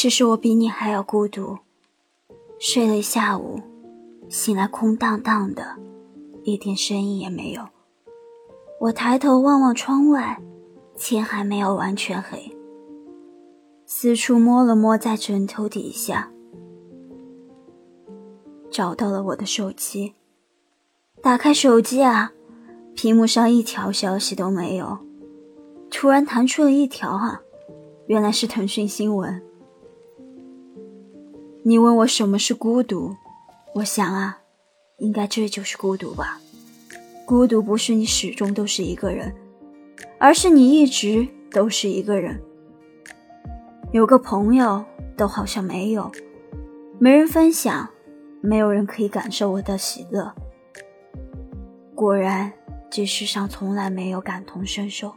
其实我比你还要孤独。睡了一下午，醒来空荡荡的，一点声音也没有。我抬头望望窗外，天还没有完全黑。四处摸了摸在枕头底下，找到了我的手机。打开手机啊，屏幕上一条消息都没有。突然弹出了一条啊，原来是腾讯新闻。你问我什么是孤独，我想啊，应该这就是孤独吧。孤独不是你始终都是一个人，而是你一直都是一个人。有个朋友都好像没有，没人分享，没有人可以感受我的喜乐。果然，这世上从来没有感同身受。